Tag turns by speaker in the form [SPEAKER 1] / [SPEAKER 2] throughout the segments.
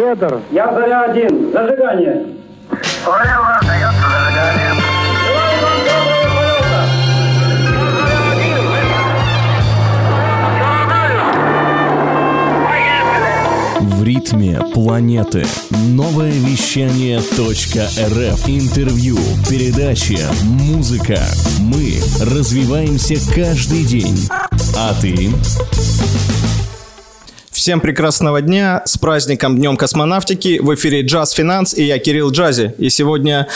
[SPEAKER 1] Федор.
[SPEAKER 2] Я заря один. Зажигание.
[SPEAKER 3] Понял, дается зажигание.
[SPEAKER 4] В ритме планеты. Новое вещание .рф. Интервью, передачи, музыка. Мы развиваемся каждый день. А ты?
[SPEAKER 5] Всем прекрасного дня, с праздником Днем космонавтики, в эфире Джаз Финанс и я Кирилл Джази. И сегодня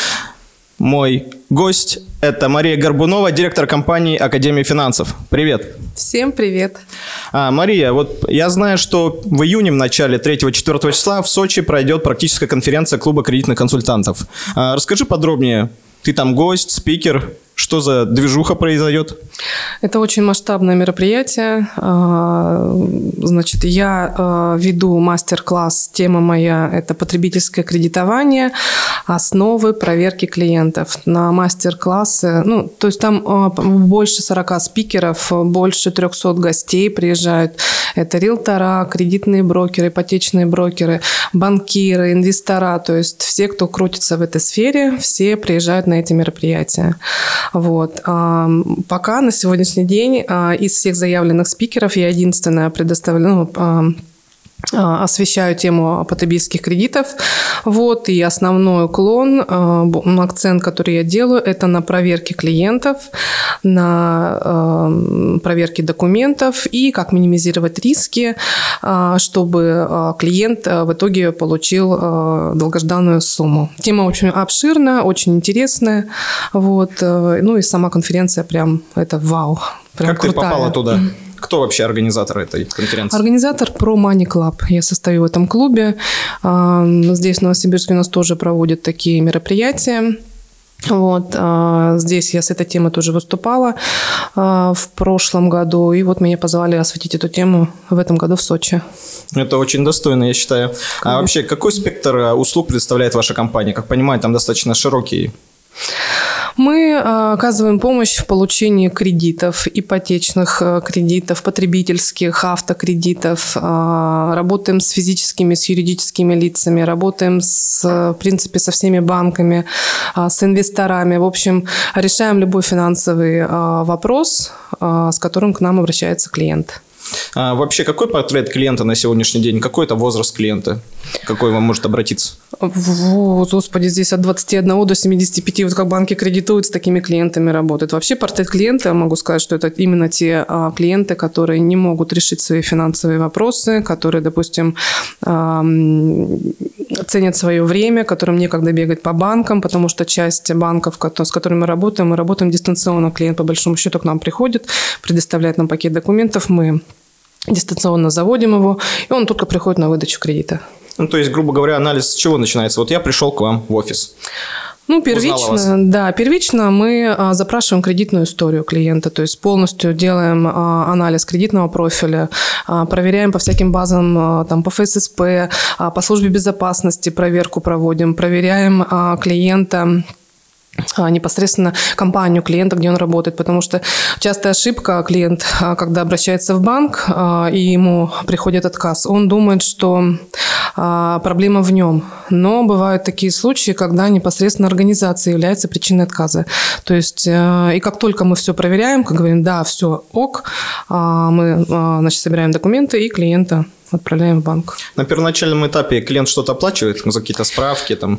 [SPEAKER 5] мой гость – это Мария Горбунова, директор компании Академии финансов. Привет.
[SPEAKER 6] Всем привет.
[SPEAKER 5] А, Мария, вот я знаю, что в июне, в начале 3-4 числа в Сочи пройдет практическая конференция клуба кредитных консультантов. А, расскажи подробнее, ты там гость, спикер, что за движуха произойдет?
[SPEAKER 6] Это очень масштабное мероприятие. А, значит, я а, веду мастер-класс. Тема моя – это потребительское кредитование, основы проверки клиентов. На мастер-классы, ну, то есть там а, больше 40 спикеров, больше 300 гостей приезжают. Это риэлтора, кредитные брокеры, ипотечные брокеры, банкиры, инвестора. То есть все, кто крутится в этой сфере, все приезжают на эти мероприятия. Вот. Пока на сегодняшний день а, из всех заявленных спикеров я единственная предоставлю, ну, освещаю тему потребительских кредитов. Вот, и основной уклон, а, акцент, который я делаю, это на проверке клиентов, на проверке документов и как минимизировать риски, чтобы клиент в итоге получил долгожданную сумму. Тема очень обширная, очень интересная. Вот, ну и сама конференция прям это вау. Прям
[SPEAKER 5] как крутая. ты попала туда? Кто вообще организатор этой конференции?
[SPEAKER 6] Организатор Pro Money Club. Я состою в этом клубе. Здесь в Новосибирске у нас тоже проводят такие мероприятия. Вот, здесь я с этой темой тоже выступала в прошлом году, и вот меня позвали осветить эту тему в этом году в Сочи.
[SPEAKER 5] Это очень достойно, я считаю. А вообще, какой спектр услуг представляет ваша компания? Как понимаю, там достаточно широкий
[SPEAKER 6] мы э, оказываем помощь в получении кредитов, ипотечных э, кредитов, потребительских, автокредитов. Э, работаем с физическими, с юридическими лицами, работаем с, в принципе, со всеми банками, с инвесторами. В общем, решаем любой финансовый вопрос, с которым к нам обращается клиент.
[SPEAKER 5] А вообще, какой портрет клиента на сегодняшний день? Какой это возраст клиента? Какой вам может обратиться?
[SPEAKER 6] Вот, господи, здесь от 21 до 75, вот как банки кредитуют, с такими клиентами работают. Вообще портрет клиента, могу сказать, что это именно те а, клиенты, которые не могут решить свои финансовые вопросы, которые, допустим, а, ценят свое время, которым некогда бегать по банкам, потому что часть банков, с которыми мы работаем, мы работаем дистанционно. Клиент, по большому счету, к нам приходит, предоставляет нам пакет документов, мы дистанционно заводим его, и он только приходит на выдачу кредита.
[SPEAKER 5] Ну, то есть, грубо говоря, анализ с чего начинается? Вот я пришел к вам в офис.
[SPEAKER 6] Ну, первично, да, первично мы а, запрашиваем кредитную историю клиента, то есть полностью делаем а, анализ кредитного профиля, а, проверяем по всяким базам, а, там, по ФССП, а, по службе безопасности проверку проводим, проверяем а, клиента непосредственно компанию клиента, где он работает, потому что частая ошибка клиент, а, когда обращается в банк а, и ему приходит отказ, он думает, что проблема в нем. Но бывают такие случаи, когда непосредственно организация является причиной отказа. То есть, и как только мы все проверяем, как говорим, да, все ок, мы значит, собираем документы и клиента отправляем в банк.
[SPEAKER 5] На первоначальном этапе клиент что-то оплачивает за какие-то справки там?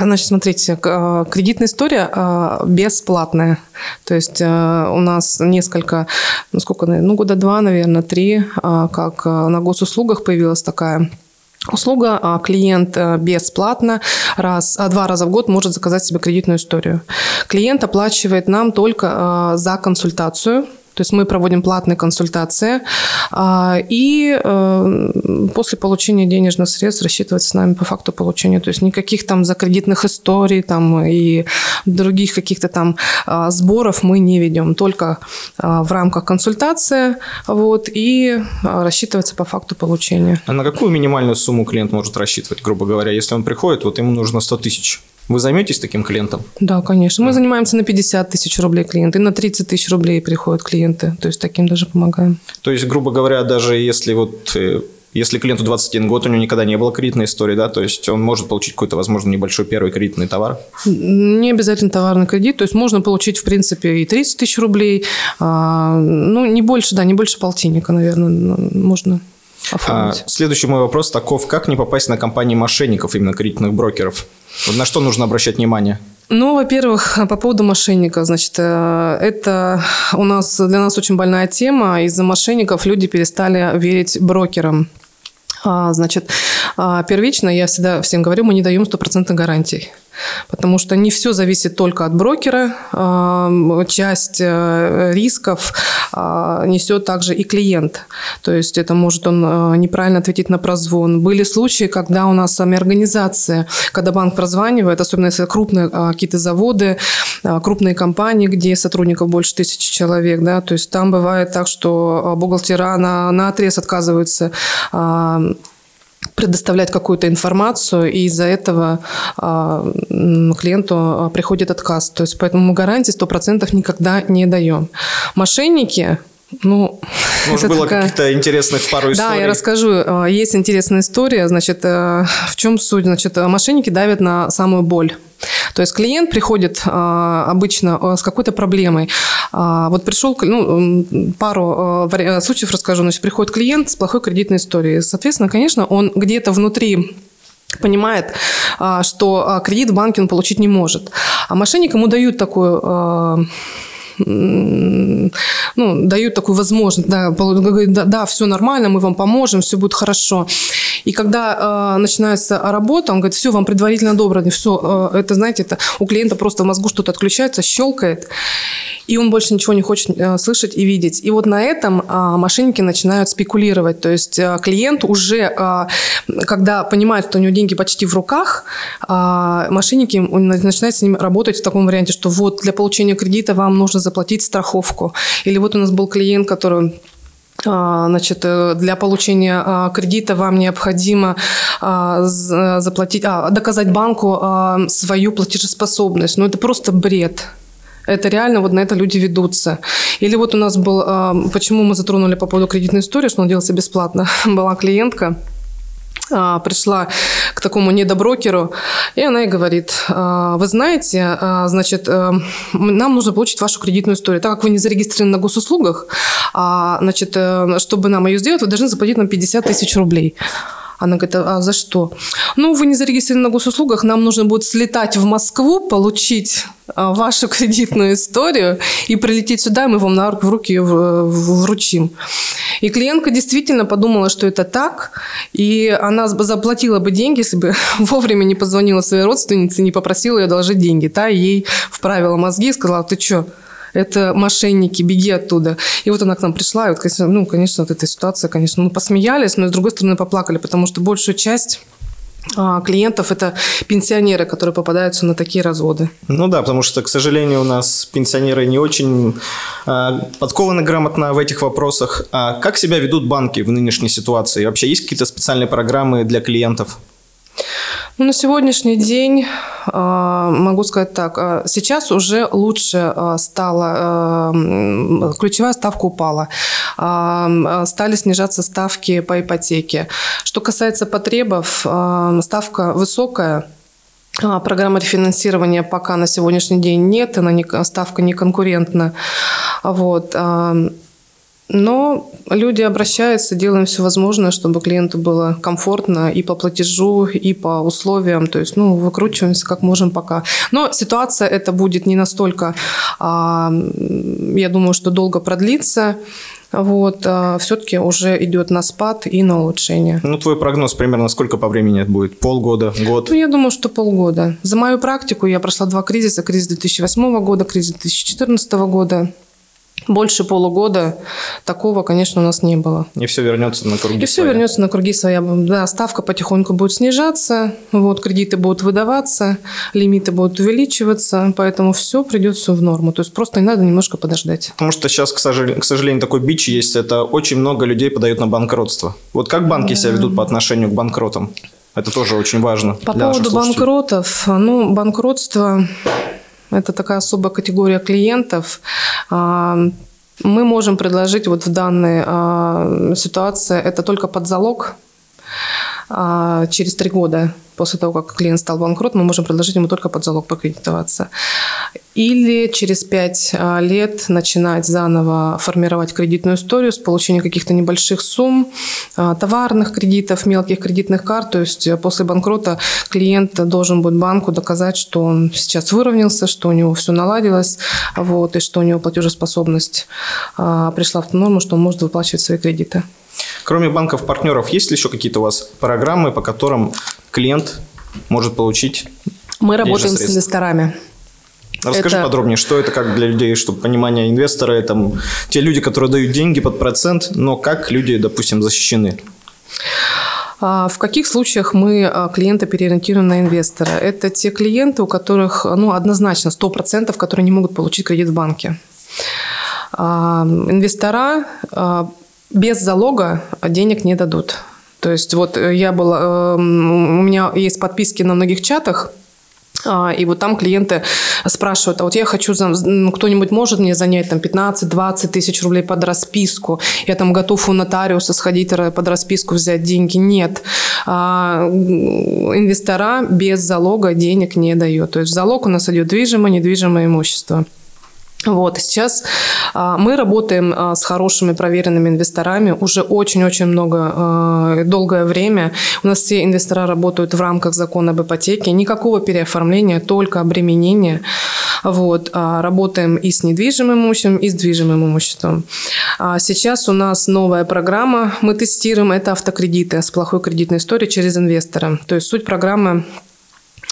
[SPEAKER 6] Значит, смотрите, а, кредитная история а, бесплатная. То есть а, у нас несколько, ну сколько, ну года два, наверное, три, как на госуслугах появилась такая услуга, а клиент бесплатно раз, два раза в год может заказать себе кредитную историю. Клиент оплачивает нам только за консультацию, то есть мы проводим платные консультации, а, и э, после получения денежных средств рассчитывается с нами по факту получения. То есть никаких там закредитных историй там, и других каких-то там а, сборов мы не ведем. Только а, в рамках консультации вот, и рассчитывается по факту получения.
[SPEAKER 5] А на какую минимальную сумму клиент может рассчитывать, грубо говоря, если он приходит, вот ему нужно 100 тысяч? Вы займетесь таким клиентом?
[SPEAKER 6] Да, конечно. Мы занимаемся на 50 тысяч рублей клиенты, на 30 тысяч рублей приходят клиенты. То есть таким даже помогаем.
[SPEAKER 5] То есть, грубо говоря, даже если вот э, Если клиенту 21 год, у него никогда не было кредитной истории, да, то есть он может получить какой-то, возможно, небольшой первый кредитный товар.
[SPEAKER 6] Не обязательно товарный кредит, то есть можно получить, в принципе, и 30 тысяч рублей, а, ну, не больше, да, не больше полтинника, наверное, можно
[SPEAKER 5] А, следующий мой вопрос таков, как не попасть на компании мошенников, именно кредитных брокеров? Вот на что нужно обращать внимание?
[SPEAKER 6] Ну, во-первых, по поводу мошенников, значит, э, это у нас для нас очень больная тема. Из-за мошенников люди перестали верить брокерам. А, Значит, а, первично, я всегда всем говорю, мы не даем стопроцентных гарантий. Потому что не все зависит только от брокера. А, Часть э, рисков а, несет также и клиент. То есть это может он э, неправильно ответить на прозвон. Были случаи, когда у нас сами организация, когда банк прозванивает, особенно если крупные а, какие-то заводы, крупные компании, где сотрудников больше тысячи человек, да, то есть там бывает так, что бухгалтера на, на отрез отказываются предоставлять какую-то информацию, и из-за этого а, клиенту а, приходит отказ. То есть поэтому мы гарантии 100% никогда не даем. Мошенники, ну,
[SPEAKER 5] Может, было
[SPEAKER 6] такая-
[SPEAKER 5] каких-то интересных пару историй?
[SPEAKER 6] да, я расскажу. Э, Есть интересная история. Значит, э, в чем суть? Значит, э, мошенники давят на самую боль. То есть клиент приходит э, обычно э, с какой-то проблемой. А, Вот пришел, ну, пару случаев расскажу. Значит, приходит клиент с плохой кредитной историей. Соответственно, конечно, он где-то внутри понимает, а, что а, кредит в банке он получить не может. А мошенник ему дают такую а, ну, дают такую возможность, да, да, да, все нормально, мы вам поможем, все будет хорошо. И когда э, начинается работа, он говорит, все, вам предварительно добрано, все, это, знаете, это у клиента просто в мозгу что-то отключается, щелкает, и он больше ничего не хочет э, слышать и видеть. И вот на этом а, мошенники начинают спекулировать. То есть а, клиент уже, а, когда понимает, что у него деньги почти в руках, а, мошенники начинают с ним работать в таком варианте, что вот для получения кредита вам нужно заплатить страховку. Или вот у нас был клиент, который Значит, э, для получения а, кредита вам необходимо а, з- заплатить, а, доказать банку а, свою платежеспособность. Но это просто бред. Это реально вот на это люди ведутся. Или вот у нас был, а, почему мы затронули по поводу кредитной истории, что он делался бесплатно. Была клиентка, а, пришла к такому недоброкеру, и она ей говорит, а, вы знаете, а, значит, э, нам нужно получить вашу кредитную историю. Так как вы не зарегистрированы на госуслугах, а, значит, э, чтобы нам ее сделать, вы должны заплатить нам 50 тысяч рублей. Она говорит, а за что? Ну, вы не зарегистрированы на госуслугах, нам нужно будет слетать в Москву, получить а, вашу кредитную историю и прилететь сюда, и мы вам на руки, в руки ее в- вручим. И клиентка действительно подумала, что это так, и она заплатила бы деньги, если бы вовремя не позвонила своей родственнице, не попросила ее одолжить деньги. Та ей вправила мозги и сказала, ты что, это мошенники, беги оттуда. И вот она к нам пришла, и вот, конечно, ну, конечно, вот эта ситуация, конечно, мы посмеялись, но с другой стороны поплакали, потому что большую часть а, клиентов это пенсионеры, которые попадаются на такие разводы.
[SPEAKER 5] Ну да, потому что, к сожалению, у нас пенсионеры не очень э, подкованы грамотно в этих вопросах. А как себя ведут банки в нынешней ситуации? Вообще есть какие-то специальные программы для клиентов?
[SPEAKER 6] Ну, на сегодняшний день а, могу сказать так. а, Сейчас уже лучше а, стало, ключевая ставка упала. Стали снижаться ставки по ипотеке. Что касается потребов, ставка высокая, Программы рефинансирования пока на сегодняшний день нет, она не, ставка не конкурентна. Вот. А, Но люди обращаются, делаем все возможное, чтобы клиенту было комфортно и по платежу, и по условиям. То есть, ну, выкручиваемся как можем пока. Но ситуация это будет не настолько, а, я думаю, что долго продлится. Вот, все-таки уже идет на спад и на улучшение.
[SPEAKER 5] Ну, твой прогноз примерно сколько по времени это будет? Полгода, год?
[SPEAKER 6] Ну, я думаю, что полгода. За мою практику я прошла два кризиса. Кризис 2008 года, кризис 2014 года. Больше полугода такого, конечно, у нас не было.
[SPEAKER 5] И все вернется на круги
[SPEAKER 6] И все
[SPEAKER 5] своя.
[SPEAKER 6] вернется на круги своя. Да, ставка потихоньку будет снижаться, вот, кредиты будут выдаваться, лимиты будут увеличиваться, поэтому все придет все в норму. То есть просто не надо немножко подождать.
[SPEAKER 5] Потому что сейчас, к сожалению, такой бич есть. Это очень много людей подают на банкротство. Вот как банки себя ведут по отношению к банкротам? Это тоже очень важно.
[SPEAKER 6] По поводу банкротов, ну, банкротство – это такая особая категория клиентов. А, Мы можем предложить вот в данной а, ситуации это только под залог, а, через три года после того, как клиент стал банкрот, мы можем предложить ему только под залог покредитоваться. Или через пять а, лет начинать заново формировать кредитную историю с получением каких-то небольших сумм, а, товарных кредитов, мелких кредитных карт. То есть э, после банкрота клиент должен будет банку доказать, что он сейчас выровнялся, что у него все наладилось, вот, и что у него платежеспособность пришла в ту норму, что он может выплачивать свои кредиты.
[SPEAKER 5] Кроме банков-партнеров, есть ли еще какие-то у вас программы, по которым клиент может получить
[SPEAKER 6] Мы работаем с
[SPEAKER 5] средства?
[SPEAKER 6] инвесторами.
[SPEAKER 5] Расскажи
[SPEAKER 6] Это-
[SPEAKER 5] подробнее, что это как для людей, чтобы понимание инвестора, это те люди, которые дают деньги под процент, но как люди, допустим, защищены?
[SPEAKER 6] А В каких случаях мы а, клиента переориентируем на инвестора? Это те клиенты, у которых ну, однозначно 100%, которые не могут получить кредит в банке. А, Инвестора без залога денег не дадут. То есть вот э, я была, э, у меня есть подписки на многих чатах, а, И вот там клиенты спрашивают, а вот я хочу, м, кто-нибудь может мне занять там 15-20 тысяч рублей под расписку? Я там готов у нотариуса сходить под расписку взять деньги? Нет. А, Инвестора без залога денег не дает. То есть залог у нас идет движимое, недвижимое имущество. Вот, сейчас а, мы работаем а, с хорошими проверенными инвесторами уже очень-очень много, а, долгое время. У нас все инвестора работают в рамках закона об ипотеке. Никакого переоформления, только обременение. Вот, а, работаем и с недвижимым имуществом, и с движимым имуществом. А, Сейчас у нас новая программа, мы тестируем, это автокредиты с плохой кредитной историей через инвестора. То есть суть программы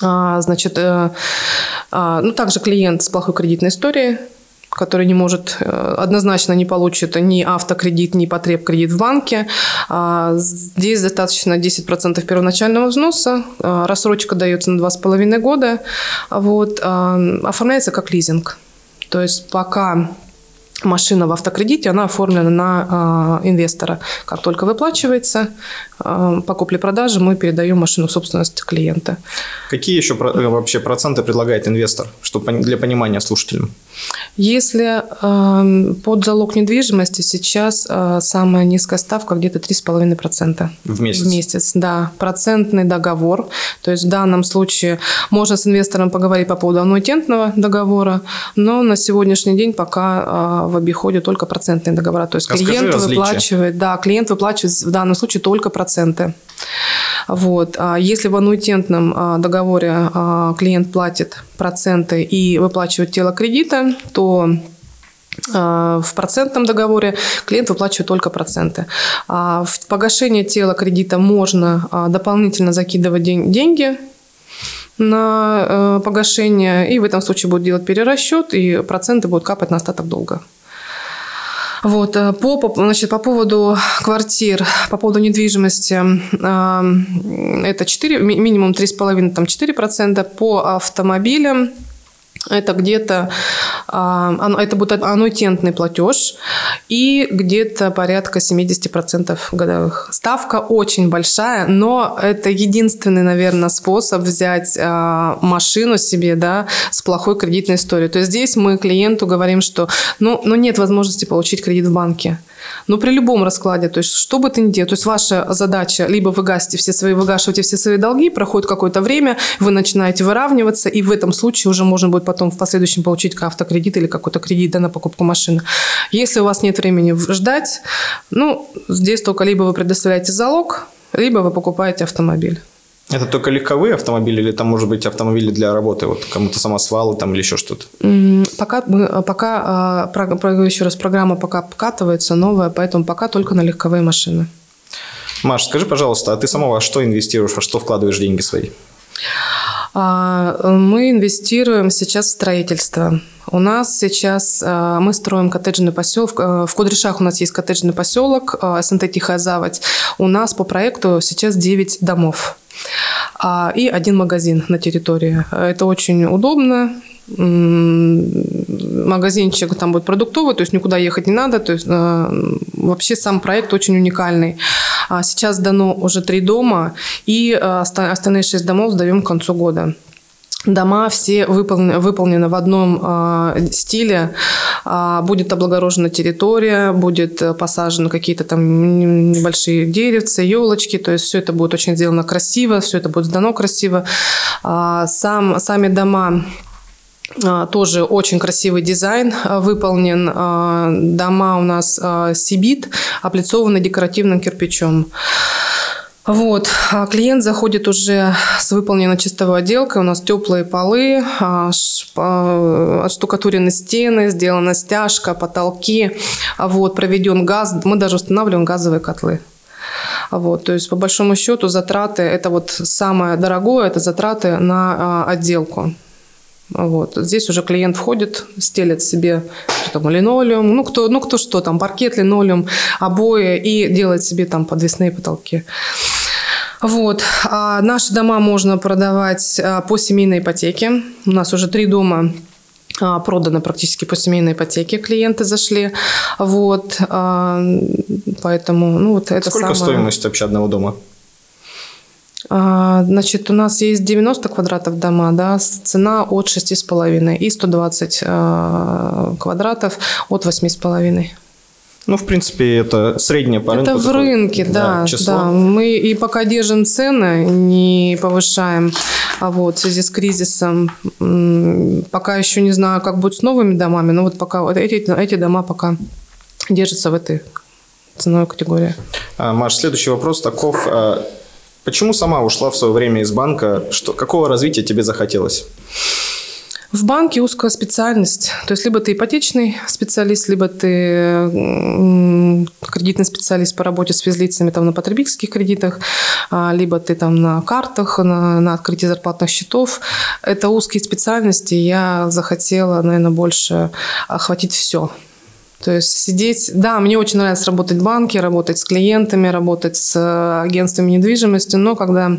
[SPEAKER 6] а, Значит, э, ну, также клиент с плохой кредитной историей, который не может, э, однозначно не получит ни автокредит, ни потреб-кредит в банке. А, Здесь достаточно 10% первоначального взноса, а, рассрочка дается на 2,5 года, вот, а, оформляется как лизинг. То есть пока машина в автокредите, она оформлена на а, инвестора. Как только выплачивается а, по купле-продаже, мы передаем машину в собственность клиента.
[SPEAKER 5] Какие еще про- э, вообще проценты предлагает инвестор, чтобы для понимания слушателям?
[SPEAKER 6] Если э, под залог недвижимости сейчас э, самая низкая ставка где-то 3,5%.
[SPEAKER 5] В месяц?
[SPEAKER 6] В месяц, да. Процентный договор. То есть в данном случае можно с инвестором поговорить по поводу аннуитетного договора, но на сегодняшний день пока э, в обиходе только процентные договора. То есть
[SPEAKER 5] Расскажи
[SPEAKER 6] клиент выплачивает, да, клиент выплачивает в данном случае только проценты. Вот. А Если в аннуитетном а, договоре а, клиент платит проценты и выплачивает тело кредита, то а, в процентном договоре клиент выплачивает только проценты. А В погашение тела кредита можно а, дополнительно закидывать ден- деньги на э, погашение, и в этом случае будет делать перерасчет, и проценты будут капать на остаток долга. Вот, э, по, значит, по поводу квартир, по поводу недвижимости, э, это 4, ми- минимум 3,5, там 4%. По автомобилям это где-то, это будет аннуитетный платеж и где-то порядка 70% годовых. Ставка очень большая, но это единственный, наверное, способ взять а, машину себе, да, с плохой кредитной историей. То есть здесь мы клиенту говорим, что, ну, ну нет возможности получить кредит в банке. Но при любом раскладе, то есть что бы ты ни делал, то есть ваша задача, либо вы гасите все свои, выгашиваете все свои долги, проходит какое-то время, вы начинаете выравниваться, и в этом случае уже можно будет потом в последующем получить автокредит или какой-то кредит да, на покупку машины. Если у вас нет времени ждать, ну, здесь только либо вы предоставляете залог, либо вы покупаете автомобиль.
[SPEAKER 5] Это только легковые автомобили или там может быть автомобили для работы, вот кому-то самосвалы там или еще что-то?
[SPEAKER 6] Пока, мы, пока а, про- про- еще раз, программа пока обкатывается, новая, поэтому пока только на легковые машины.
[SPEAKER 5] Маш, скажи, пожалуйста, а ты сама во что инвестируешь, во что вкладываешь деньги свои?
[SPEAKER 6] А, Мы инвестируем сейчас в строительство. У нас сейчас а, мы строим коттеджный поселок. а, В Кудряшах у нас есть коттеджный поселок, а, СНТ Тихая. У нас по проекту сейчас 9 домов а, и один магазин на территории. Это очень удобно. Магазинчик там будет продуктовый, то есть никуда ехать не надо. То есть э, вообще сам проект очень уникальный. А Сейчас дано уже три дома, и э, оста- остальные шесть домов сдаем к концу года. Дома все выполнены, выполнены в одном э, стиле. Э, будет облагорожена территория, будет э, посажены какие-то там небольшие деревца, елочки. То есть все это будет очень сделано красиво, все это будет сдано красиво. Э, сам, сами дома тоже очень красивый дизайн выполнен. Дома у нас Сибит, облицованы декоративным кирпичом. Вот. А клиент заходит уже с выполненной чистовой отделкой. У нас теплые полы, а, отштукатурены стены, сделана стяжка, потолки. Вот. Проведен газ. Мы даже устанавливаем газовые котлы. Вот, то есть, по большому счету, затраты, это вот самое дорогое, это затраты на а, отделку. Вот. Здесь уже клиент входит, стелит себе там, линолеум, ну кто, ну кто что там, паркет, линолеум, обои и делает себе там подвесные потолки. Вот. А наши дома можно продавать а, по семейной ипотеке. У нас уже три дома а, проданы практически по семейной ипотеке. Клиенты зашли. Вот. А, поэтому, ну, вот это
[SPEAKER 5] Сколько
[SPEAKER 6] самое...
[SPEAKER 5] стоимость вообще одного дома?
[SPEAKER 6] Значит, у нас есть 90 квадратов дома, да, цена от 6,5 и 120 квадратов от 8,5.
[SPEAKER 5] Ну, в принципе, это среднее по рынку.
[SPEAKER 6] Это в рынке, да, да, число. да. Мы и пока держим цены, не повышаем. А вот в связи с кризисом, пока еще не знаю, как будет с новыми домами, но вот пока эти, эти дома пока держатся в этой ценовой категории.
[SPEAKER 5] А, Маш, следующий вопрос таков. Почему сама ушла в свое время из банка? Что, какого развития тебе захотелось?
[SPEAKER 6] В банке узкая специальность. То есть либо ты ипотечный специалист, либо ты кредитный специалист по работе с физлицами там, на потребительских кредитах, а, либо ты там на картах, на, на открытии зарплатных счетов. Это узкие специальности. Я захотела, наверное, больше охватить все. То есть сидеть... Да, мне очень нравится работать в банке, работать с клиентами, работать с агентствами недвижимости, но когда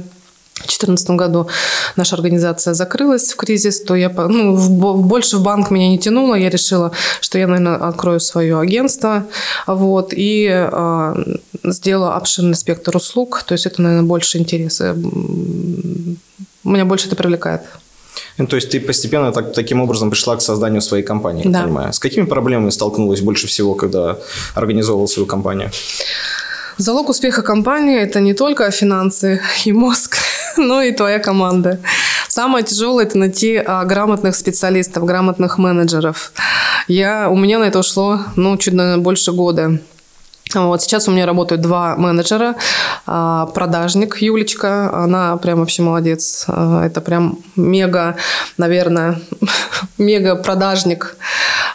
[SPEAKER 6] в 2014 году наша организация закрылась в кризис, то я ну, в, больше в банк меня не тянуло. Я решила, что я, наверное, открою свое агентство вот, и э, сделаю обширный спектр услуг. То есть это, наверное, больше интереса. Меня больше это привлекает.
[SPEAKER 5] Ну, то есть ты постепенно так, таким образом пришла к созданию своей компании,
[SPEAKER 6] да.
[SPEAKER 5] понимаю. С какими проблемами столкнулась больше всего, когда организовывала свою компанию?
[SPEAKER 6] Залог успеха компании – это не только финансы и мозг, но и твоя команда. Самое тяжелое – это найти а, грамотных специалистов, грамотных менеджеров. Я, у меня на это ушло ну, чуть наверное, больше года. Вот сейчас у меня работают два менеджера. А, продажник Юлечка, она прям вообще молодец. А, это прям мега, наверное, мега продажник.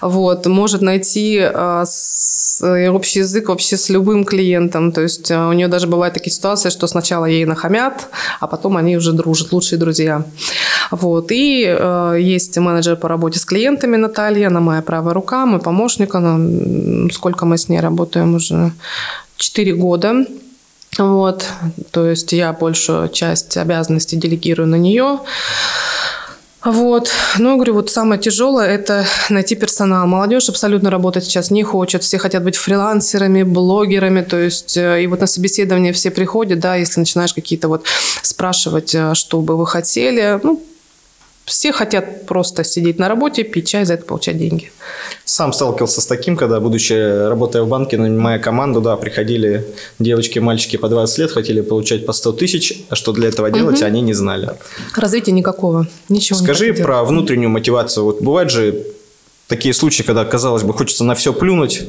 [SPEAKER 6] Вот, может найти Э, общий язык вообще с любым клиентом. То есть у нее даже бывают такие ситуации, что сначала ей нахамят, а потом они уже дружат, лучшие друзья. Вот. И э, есть менеджер по работе с клиентами Наталья, она моя правая рука, мой помощник, она, сколько мы с ней работаем уже? Четыре года. Вот. То есть я большую часть обязанностей делегирую на нее. Вот. Ну, говорю, вот самое тяжелое – это найти персонал. Молодежь абсолютно работать сейчас не хочет. Все хотят быть фрилансерами, блогерами. То есть, э, и вот на собеседование все приходят, да, если начинаешь какие-то вот спрашивать, э, что бы вы хотели, ну, все хотят просто сидеть на работе, пить чай, за это получать деньги.
[SPEAKER 5] Сам сталкивался с таким, когда, будучи, работая в банке, нанимая команду, да, приходили девочки мальчики по 20 лет, хотели получать по 100 тысяч, а что для этого делать, угу. они не знали.
[SPEAKER 6] Развития никакого, ничего
[SPEAKER 5] Скажи
[SPEAKER 6] не
[SPEAKER 5] про внутреннюю мотивацию. Вот бывают же такие случаи, когда, казалось бы, хочется на все плюнуть,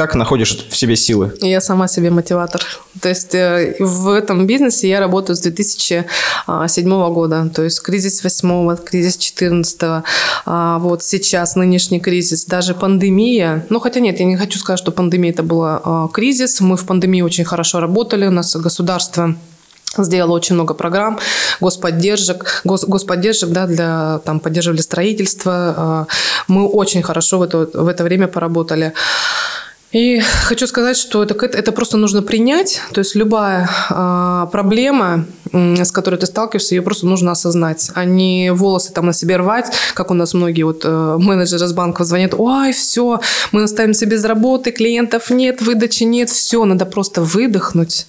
[SPEAKER 5] как находишь в себе силы?
[SPEAKER 6] Я сама себе мотиватор. То есть э, в этом бизнесе я работаю с 2007 года. То есть кризис 8 кризис 14 а вот сейчас нынешний кризис, даже пандемия. Ну, хотя нет, я не хочу сказать, что пандемия это была а, кризис. Мы в пандемии очень хорошо работали. У нас государство сделала очень много программ господдержек, гос, господдержек да, для там, поддерживали строительство. А, мы очень хорошо в это, в это время поработали. И хочу сказать, что это, это просто нужно принять. То есть любая э, проблема, м, с которой ты сталкиваешься, ее просто нужно осознать, а не волосы там на себе рвать, как у нас многие вот э, менеджеры с банков звонят, ой, все, мы оставимся без работы, клиентов нет, выдачи нет, все, надо просто выдохнуть,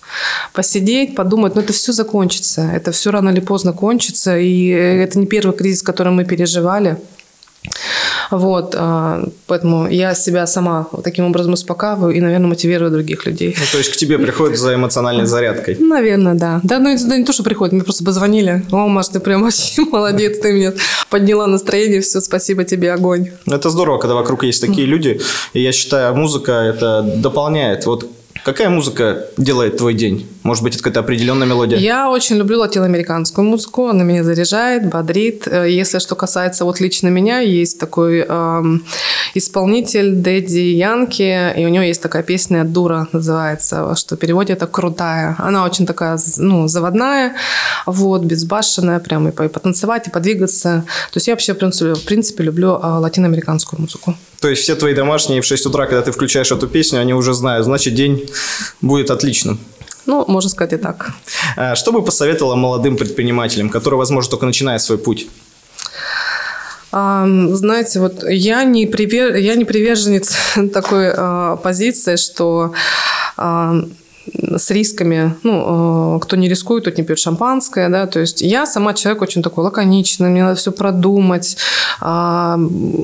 [SPEAKER 6] посидеть, подумать, но это все закончится, это все рано или поздно кончится, и это не первый кризис, который мы переживали. Вот, а, поэтому я себя сама таким образом успокаиваю и, наверное, мотивирую других людей.
[SPEAKER 5] Ну, то есть к тебе приходят за эмоциональной зарядкой.
[SPEAKER 6] Наверное, да. Да, ну это не то, что приходит, мне просто позвонили. О, Маш, ты прям вообще молодец, ты мне подняла настроение, все, спасибо тебе, огонь.
[SPEAKER 5] Это здорово, когда вокруг есть такие люди. И я считаю, музыка это дополняет. Вот какая музыка делает твой день? Может быть, это какая-то определенная мелодия?
[SPEAKER 6] Я очень люблю латиноамериканскую музыку, она меня заряжает, бодрит. Э, Если что касается вот лично меня, есть такой эм, исполнитель Дэдди Янки, и у него есть такая песня «Дура» называется, что в переводе это «крутая». Она очень такая, ну, заводная, вот, безбашенная, прям и по- и потанцевать, и подвигаться. То есть я вообще, в принципе, в принципе люблю э, латиноамериканскую музыку.
[SPEAKER 5] То есть все твои домашние в 6 утра, когда ты включаешь эту песню, они уже знают, значит, день будет отличным.
[SPEAKER 6] Ну, можно сказать и так.
[SPEAKER 5] А Что бы посоветовала молодым предпринимателям, которые, возможно, только начинают свой путь?
[SPEAKER 6] Знаете, вот я не, привер... я не приверженец такой а, позиции, что а, с рисками, ну, э, кто не рискует, тот не пьет шампанское, да, то есть я сама человек очень такой лаконичный, мне надо все продумать, а,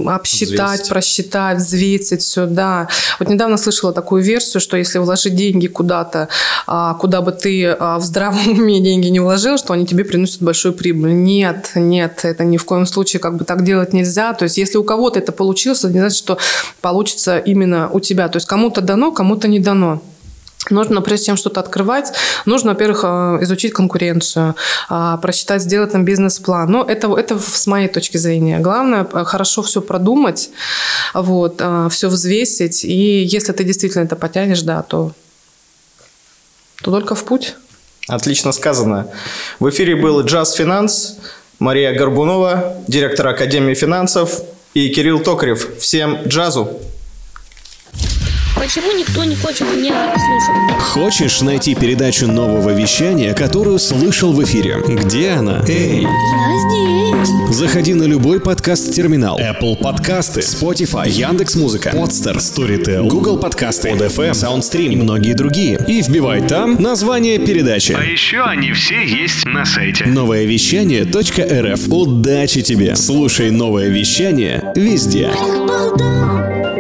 [SPEAKER 6] обсчитать,
[SPEAKER 5] Взвесить.
[SPEAKER 6] просчитать, взвесить все, да. Вот недавно слышала такую версию, что если вложить деньги куда-то, а, куда бы ты а, в здравом уме деньги не вложил, что они тебе приносят большую прибыль. Нет, нет, это ни в коем случае как бы так делать нельзя. То есть если у кого-то это получилось, это не значит, что получится именно у тебя. То есть кому-то дано, кому-то не дано. Нужно, прежде чем что-то открывать, нужно, во-первых, э, изучить конкуренцию, а, просчитать, сделать там бизнес-план. Но это, это с моей точки зрения. Главное, э, хорошо все продумать, вот, все взвесить. И если ты действительно это потянешь, да, то, то только в путь.
[SPEAKER 5] Отлично сказано. В эфире был Джаз Финанс, Мария Горбунова, директор Академии финансов и Кирилл Токарев. Всем джазу!
[SPEAKER 1] Почему никто не хочет меня слушать?
[SPEAKER 4] Хочешь найти передачу нового вещания, которую слышал в эфире? Где она? Эй!
[SPEAKER 1] Я здесь.
[SPEAKER 4] Заходи на любой подкаст-терминал. Apple подкасты, Spotify, Яндекс.Музыка, Podster, Storytel, Google подкасты, ODFM, SoundStream и многие другие. И вбивай там название передачи.
[SPEAKER 7] А еще они все есть на сайте.
[SPEAKER 4] Новое вещание.рф. Удачи тебе! Слушай новое вещание везде.
[SPEAKER 1] Болтал,